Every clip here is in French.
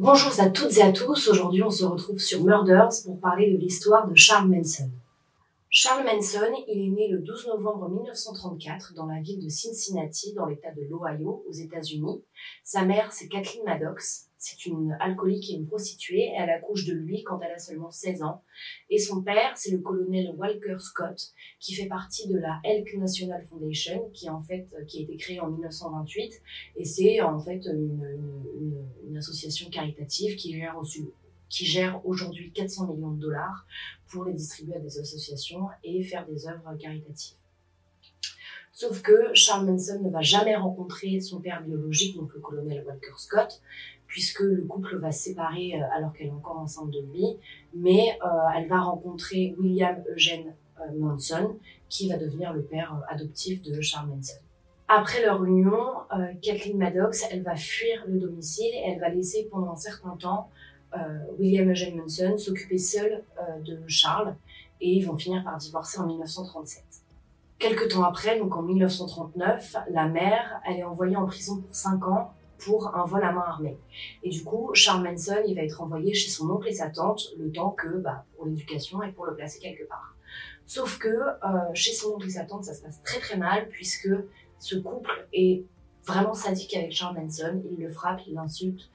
Bonjour à toutes et à tous, aujourd'hui on se retrouve sur Murders pour parler de l'histoire de Charles Manson. Charles Manson, il est né le 12 novembre 1934 dans la ville de Cincinnati, dans l'état de l'Ohio, aux États-Unis. Sa mère, c'est Kathleen Maddox. C'est une alcoolique et une prostituée. Elle accouche de lui quand elle a seulement 16 ans. Et son père, c'est le colonel Walker Scott, qui fait partie de la Elk National Foundation, qui a été créée en 1928. Et c'est en fait une, association caritative qui gère qui gère aujourd'hui 400 millions de dollars pour les distribuer à des associations et faire des œuvres caritatives. Sauf que Charles Manson ne va jamais rencontrer son père biologique, donc le colonel Walker Scott, puisque le couple va se séparer euh, alors qu'elle est encore enceinte de lui, mais euh, elle va rencontrer William Eugene euh, Manson, qui va devenir le père adoptif de Charles Manson. Après leur union, Kathleen Maddox, elle va fuir le domicile et elle va laisser pendant un certain temps William Eugene Manson s'occupait seul de Charles et ils vont finir par divorcer en 1937. Quelques temps après, donc en 1939, la mère, elle est envoyée en prison pour 5 ans pour un vol à main armée. Et du coup, Charles Manson, il va être envoyé chez son oncle et sa tante le temps que, bah, pour l'éducation et pour le placer quelque part. Sauf que euh, chez son oncle et sa tante, ça se passe très très mal puisque ce couple est vraiment sadique avec Charles Manson. Il le frappe, il l'insulte,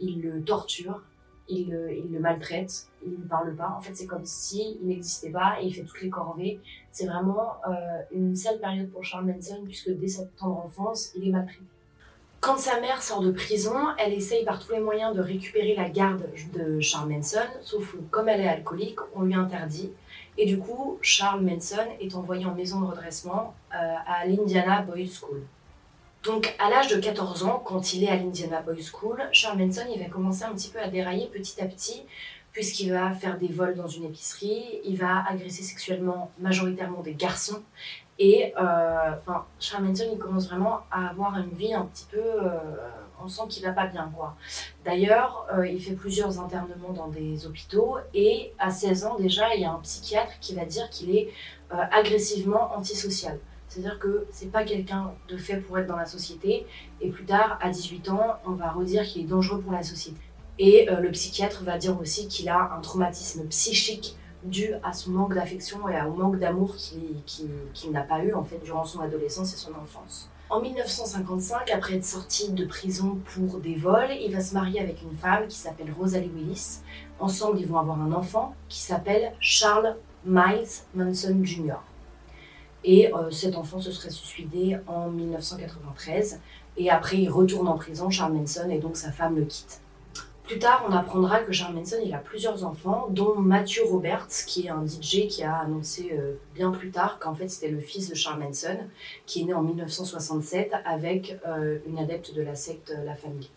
il le torture il le, maltraite, il ne parle pas. En fait, c'est comme s'il il n'existait pas et il fait toutes les corvées. C'est vraiment euh, une sale période pour Charles Manson puisque dès sa tendre enfance, il est maltraité. Quand sa mère sort de prison, elle essaye par tous les moyens de récupérer la garde de Charles Manson, sauf que comme elle est alcoolique, on lui interdit. Et du coup, Charles Manson est envoyé en maison de redressement euh, à l'Indiana Boys School. Donc, à l'âge de 14 ans, quand il est à l'Indiana Boys School, Charles Manson, il va commencer un petit peu à dérailler petit à petit, puisqu'il va faire des vols dans une épicerie, il va agresser sexuellement majoritairement des garçons, et euh, enfin, Charles Manson, il commence vraiment à avoir une vie un petit peu... Euh, on sent qu'il va pas bien, quoi. D'ailleurs, euh, il fait plusieurs internements dans des hôpitaux, et à 16 ans déjà, il y a un psychiatre qui va dire qu'il est agressivement antisocial. C'est-à-dire que c'est pas quelqu'un de fait pour être dans la société. Et plus tard, à 18 ans, on va redire qu'il est dangereux pour la société. Et euh, le psychiatre va dire aussi qu'il a un traumatisme psychique dû à son manque d'affection et au manque d'amour qu'il n'a pas eu en fait durant son adolescence et son enfance. En 1955, après être sorti de prison pour des vols, il va se marier avec une femme qui s'appelle Rosalie Willis. Ensemble, ils vont avoir un enfant qui s'appelle Charles Miles Manson Jr. Et euh, cet enfant se serait suicidé en 1993. Et après, il retourne en prison, Charles Manson, et donc sa femme le quitte. Plus tard, on apprendra que Charles Manson il a plusieurs enfants, dont Matthew Roberts, qui est un DJ qui a annoncé euh, bien plus tard qu'en fait c'était le fils de Charles Manson, qui est né en 1967 avec euh, une adepte de la secte La Famille.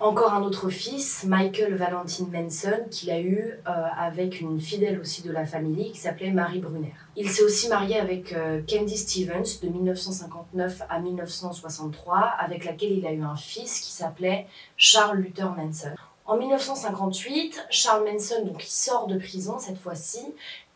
Encore un autre fils, Michael Valentine Manson, qu'il a eu euh, avec une fidèle aussi de la famille qui s'appelait Marie Brunner. Il s'est aussi marié avec euh, Candy Stevens de 1959 à 1963, avec laquelle il a eu un fils qui s'appelait Charles Luther Manson. En 1958, Charles Manson sort de prison cette fois-ci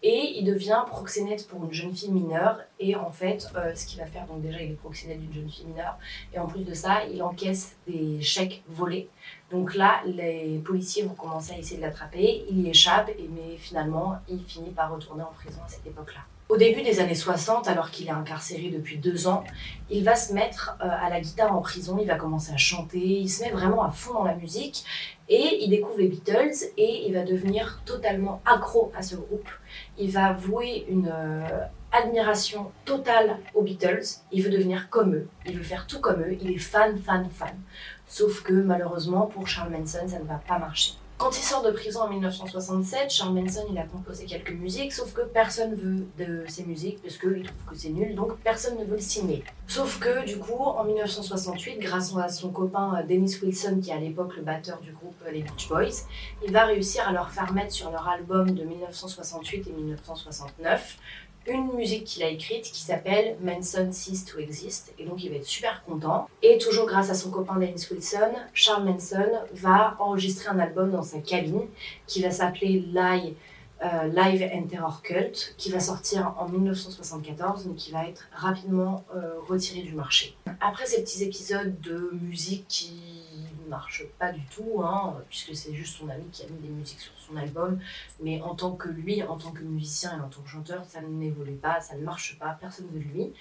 et il devient proxénète pour une jeune fille mineure. Et en fait, euh, ce qu'il va faire, donc déjà, il est proxénète d'une jeune fille mineure. Et en plus de ça, il encaisse des chèques volés. Donc là, les policiers vont commencer à essayer de l'attraper. Il y échappe, et, mais finalement, il finit par retourner en prison à cette époque-là. Au début des années 60, alors qu'il est incarcéré depuis deux ans, il va se mettre euh, à la guitare en prison, il va commencer à chanter, il se met vraiment à fond dans la musique et il découvre les Beatles et il va devenir totalement accro à ce groupe. Il va vouer une euh, admiration totale aux Beatles, il veut devenir comme eux, il veut faire tout comme eux, il est fan, fan, fan. Sauf que malheureusement pour Charles Manson, ça ne va pas marcher. Quand il sort de prison en 1967, Charles Manson il a composé quelques musiques, sauf que personne veut de ces musiques parce qu'il trouve que c'est nul, donc personne ne veut le signer. Sauf que du coup, en 1968, grâce à son copain euh, Dennis Wilson, qui est à l'époque le batteur du groupe euh, les Beach Boys, il va réussir à leur faire mettre sur leur album de 1968 et 1969 une musique qu'il a écrite qui s'appelle Manson Cease to Exist. Et donc il va être super content. Et toujours grâce à son copain Dennis Wilson, Charles Manson va enregistrer un album dans sa cabine qui va s'appeler Live, euh, Live and Terror Cult, qui va sortir en 1974, mais qui va être rapidement euh, retiré du marché. Après ces petits épisodes de musique qui marche pas du tout, hein, puisque c'est juste son ami qui a mis des musiques sur son album. Mais en tant que lui, en tant que musicien et en tant que chanteur, ça n'évolue pas, ça ne marche pas, personne ne veut de lui.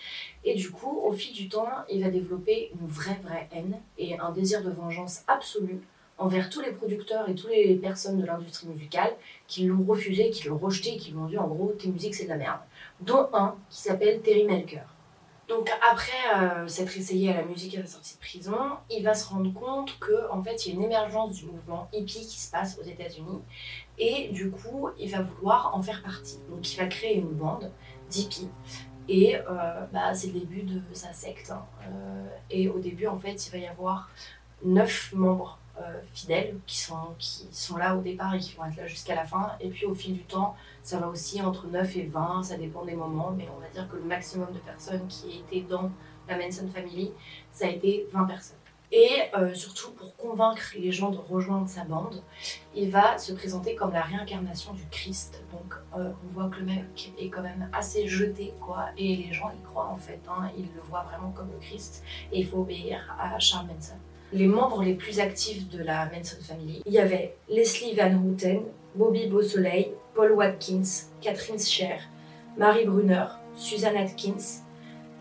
Et du coup, au fil du temps, il va développer une vraie, vraie haine et un désir de vengeance absolu envers tous les producteurs et toutes les personnes de l'industrie musicale qui l'ont refusé, qui l'ont rejeté, qui lui ont dit en gros tes musiques c'est de la merde. Dont un qui s'appelle Terry Melker. Donc après euh, s'être essayé à la musique à la sortie de prison, il va se rendre compte que en fait il y a une émergence du mouvement hippie qui se passe aux États-Unis et du coup il va vouloir en faire partie. Donc il va créer une bande d'hippies et euh, bah, c'est le début de sa secte. Hein. Euh, et au début en fait il va y avoir neuf membres fidèles qui sont, qui sont là au départ et qui vont être là jusqu'à la fin. Et puis au fil du temps, ça va aussi entre 9 et 20, ça dépend des moments, mais on va dire que le maximum de personnes qui étaient dans la Manson Family, ça a été 20 personnes. Et euh, surtout, pour convaincre les gens de rejoindre sa bande, il va se présenter comme la réincarnation du Christ. Donc euh, on voit que le mec est quand même assez jeté, quoi. Et les gens y croient en fait, hein. ils le voient vraiment comme le Christ. Et il faut obéir à Charles Manson les membres les plus actifs de la Manson Family. Il y avait Leslie Van Houten, Bobby Beausoleil, Paul Watkins, Catherine Scher, Marie Brunner, Susan Atkins,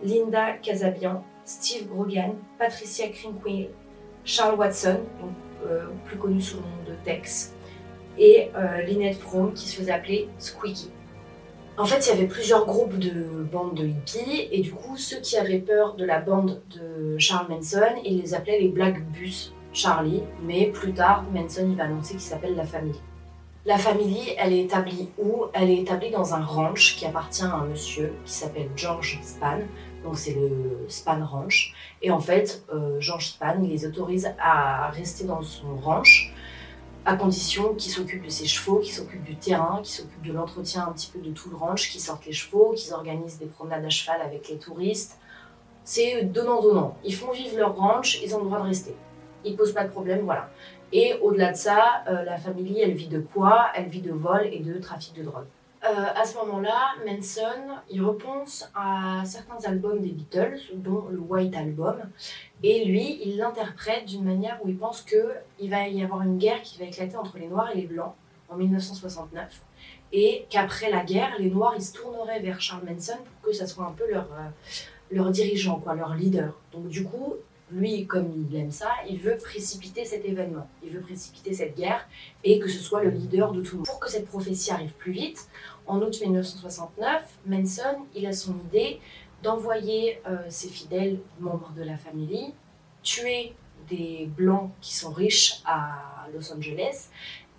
Linda Casabian, Steve Grogan, Patricia Krinkwil, Charles Watson, euh, plus connu sous le nom de Tex, et euh, Lynette Fromm qui se faisait appeler Squeaky. En fait, il y avait plusieurs groupes de bandes de hippies, et du coup, ceux qui avaient peur de la bande de Charles Manson, ils les appelaient les Black Bus Charlie, mais plus tard, Manson va annoncer qu'il s'appelle la famille. La famille, elle est établie où? Elle est établie dans un ranch qui appartient à un monsieur qui s'appelle George Span, donc c'est le Span Ranch. Et en fait, euh, George Span, il les autorise à rester dans son ranch à condition qu'ils s'occupent de ses chevaux, qu'ils s'occupent du terrain, qu'ils s'occupent de l'entretien un petit peu de tout le ranch, qu'ils sortent les chevaux, qu'ils organisent des promenades à cheval avec les touristes. C'est donnant-donnant. Ils font vivre leur ranch, ils ont le droit de rester. Ils posent pas de problème, voilà. Et au-delà de ça, euh, la famille, elle vit de quoi Elle vit de vol et de trafic de drogue. Euh, à ce moment-là, Manson, il repense à certains albums des Beatles, dont le White Album, et lui, il l'interprète d'une manière où il pense qu'il va y avoir une guerre qui va éclater entre les Noirs et les Blancs en 1969, et qu'après la guerre, les Noirs, ils se tourneraient vers Charles Manson pour que ça soit un peu leur, euh, leur dirigeant, quoi, leur leader. Donc du coup, lui, comme il aime ça, il veut précipiter cet événement, il veut précipiter cette guerre et que ce soit le leader de tout le monde. Pour que cette prophétie arrive plus vite, en août 1969, Manson, il a son idée d'envoyer euh, ses fidèles membres de la famille tuer des blancs qui sont riches à Los Angeles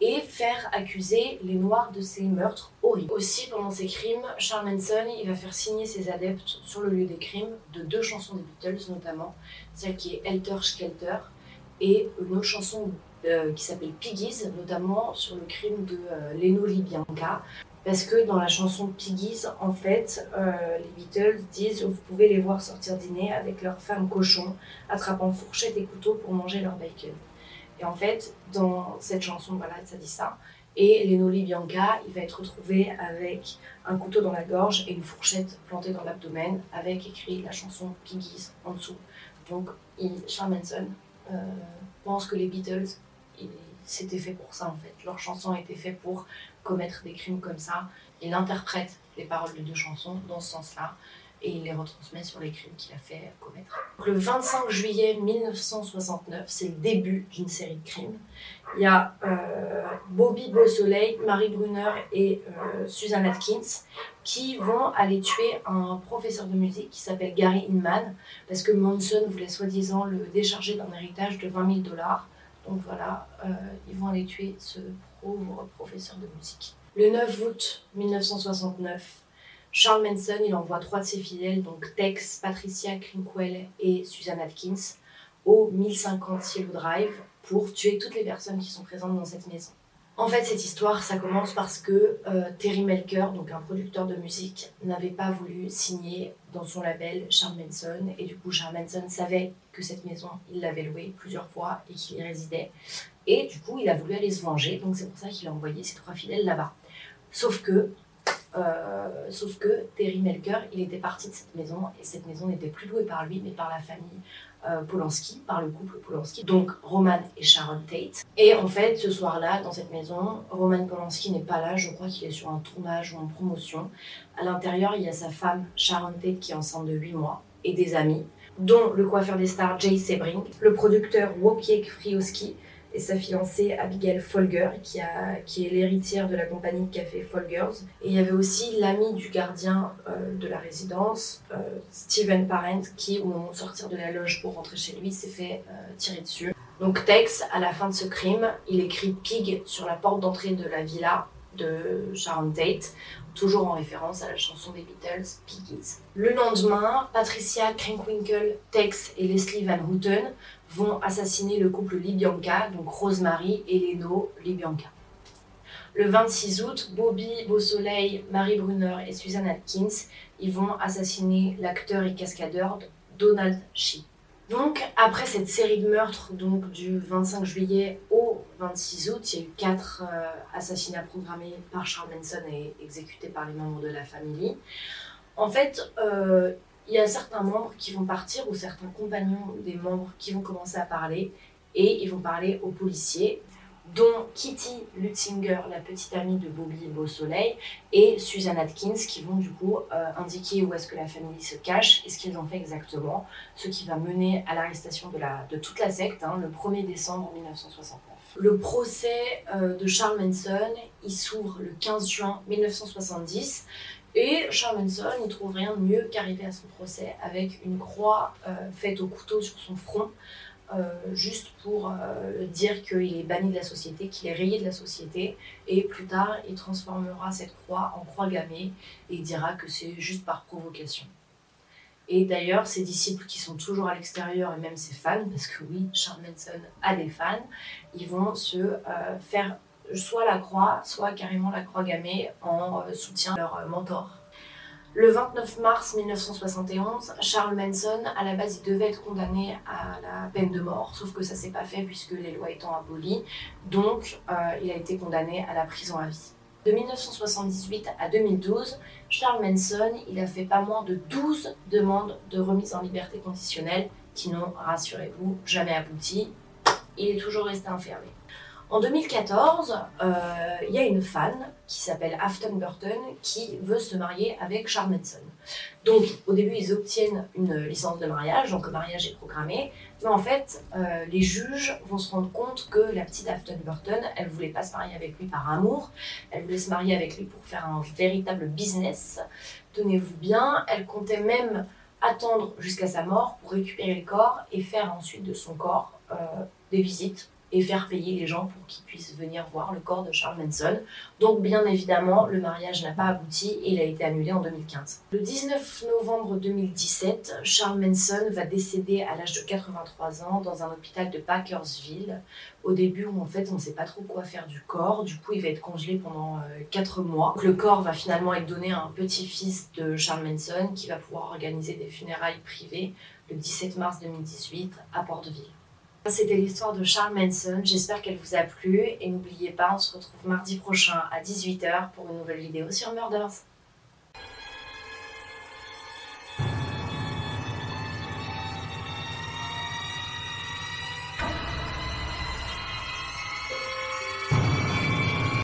et faire accuser les Noirs de ces meurtres horribles. Aussi, pendant ces crimes, Charles Manson il va faire signer ses adeptes sur le lieu des crimes de deux chansons des Beatles, notamment celle qui est Helter Skelter et une autre chanson euh, qui s'appelle Piggies, notamment sur le crime de euh, Leno Libianca. Parce que dans la chanson Piggies, en fait, euh, les Beatles disent vous pouvez les voir sortir dîner avec leurs femmes cochons, attrapant fourchette et couteau pour manger leur bacon. Et en fait, dans cette chanson, voilà, ça dit ça. Et Lenoli Bianca, il va être retrouvé avec un couteau dans la gorge et une fourchette plantée dans l'abdomen, avec écrit la chanson Piggies en dessous. Donc, il, Manson euh, pense que les Beatles, c'était fait pour ça en fait. Leur chanson a été faite pour commettre des crimes comme ça. Il interprète les paroles de deux chansons dans ce sens-là et il les retransmet sur les crimes qu'il a fait commettre. Le 25 juillet 1969, c'est le début d'une série de crimes. Il y a euh, Bobby Beausoleil, Marie Brunner et euh, Susan Atkins qui vont aller tuer un professeur de musique qui s'appelle Gary Inman parce que Manson voulait soi-disant le décharger d'un héritage de 20 000 dollars. Donc voilà, euh, ils vont aller tuer ce pauvre professeur de musique. Le 9 août 1969, Charles Manson, il envoie trois de ses fidèles, donc Tex, Patricia Crinkwell et Susan Atkins, au 1050 Cielo Drive pour tuer toutes les personnes qui sont présentes dans cette maison. En fait, cette histoire, ça commence parce que euh, Terry Melker, donc un producteur de musique, n'avait pas voulu signer dans son label Charles Manson. Et du coup, Charles Manson savait que cette maison, il l'avait louée plusieurs fois et qu'il y résidait. Et du coup, il a voulu aller se venger. Donc c'est pour ça qu'il a envoyé ses trois fidèles là-bas. Sauf que Euh, sauf que Terry Melker, il était parti de cette maison et cette maison n'était plus louée par lui mais par la famille euh, Polanski, par le couple Polanski, donc Roman et Sharon Tate. Et en fait, ce soir-là, dans cette maison, Roman Polanski n'est pas là, je crois qu'il est sur un tournage ou en promotion. À l'intérieur, il y a sa femme Sharon Tate qui est enceinte de 8 mois et des amis, dont le coiffeur des stars Jay Sebring, le producteur Wojciech Frioski, et sa fiancée Abigail Folger, qui, a, qui est l'héritière de la compagnie de café Folgers. Et il y avait aussi l'ami du gardien euh, de la résidence, euh, Steven Parent, qui, au moment de sortir de la loge pour rentrer chez lui, s'est fait euh, tirer dessus. Donc Tex, à la fin de ce crime, il écrit Pig sur la porte d'entrée de la villa de Sharon Tate, toujours en référence à la chanson des Beatles, Piggies. Le lendemain, Patricia Krinkwinkle, Tex et Leslie Van Houten vont assassiner le couple Libyanka, donc Rosemary et Leno Libyanka. Le 26 août, Bobby Beausoleil, Marie Brunner et Susan Atkins ils vont assassiner l'acteur et cascadeur Donald Shee. Donc, après cette série de meurtres du 25 juillet au 26 août, il y a eu quatre euh, assassinats programmés par Charles Manson et exécutés par les membres de la famille. En fait, euh, il y a certains membres qui vont partir ou certains compagnons des membres qui vont commencer à parler et ils vont parler aux policiers dont Kitty Lutzinger, la petite amie de Bobby Beausoleil, et Susan Atkins, qui vont du coup euh, indiquer où est-ce que la famille se cache et ce qu'ils ont fait exactement, ce qui va mener à l'arrestation de, de toute la secte hein, le 1er décembre 1969. Le procès euh, de Charles Manson, il s'ouvre le 15 juin 1970. Et Charles Manson, il trouve rien de mieux qu'arriver à son procès avec une croix euh, faite au couteau sur son front, juste pour euh, dire qu'il est banni de la société, qu'il est rayé de la société. Et plus tard, il transformera cette croix en croix gammée et il dira que c'est juste par provocation. Et d'ailleurs, ses disciples qui sont toujours à l'extérieur et même ses fans, parce que oui, Charles Manson a des fans, ils vont se euh, faire soit la croix, soit carrément la croix gammée en soutien de leur mentor. Le 29 mars 1971, Charles Manson, à la base, il devait être condamné à la peine de mort, sauf que ça s'est pas fait puisque les lois étant abolies. Donc, euh, il a été condamné à la prison à vie. De 1978 à 2012, Charles Manson, il a fait pas moins de 12 demandes de remise en liberté conditionnelle qui n'ont, rassurez-vous, jamais abouti. Il est toujours resté enfermé. En 2014, euh, il y a une fan qui s'appelle Afton Burton qui veut se marier avec Charles Manson. Donc au début ils obtiennent une licence de mariage, donc le mariage est programmé, mais en fait euh, les juges vont se rendre compte que la petite Afton Burton, elle voulait pas se marier avec lui par amour, elle voulait se marier avec lui pour faire un véritable business. Tenez-vous bien, elle comptait même attendre jusqu'à sa mort pour récupérer le corps et faire ensuite de son corps euh, des visites et faire payer les gens pour qu'ils puissent venir voir le corps de Charles Manson. Donc bien évidemment, le mariage n'a pas abouti et il a été annulé en 2015. Le 19 novembre 2017, Charles Manson va décéder à l'âge de 83 ans dans un hôpital de Bakersville. Au début, où en fait, on ne sait pas trop quoi faire du corps. Du coup, il va être congelé pendant 4 euh, mois. le corps va finalement être donné à un petit-fils de Charles Manson qui va pouvoir organiser des funérailles privées le 17 mars 2018 à Porteville. C'était l'histoire de Charles Manson, j'espère qu'elle vous a plu et n'oubliez pas, on se retrouve mardi prochain à 18h pour une nouvelle vidéo sur Murders.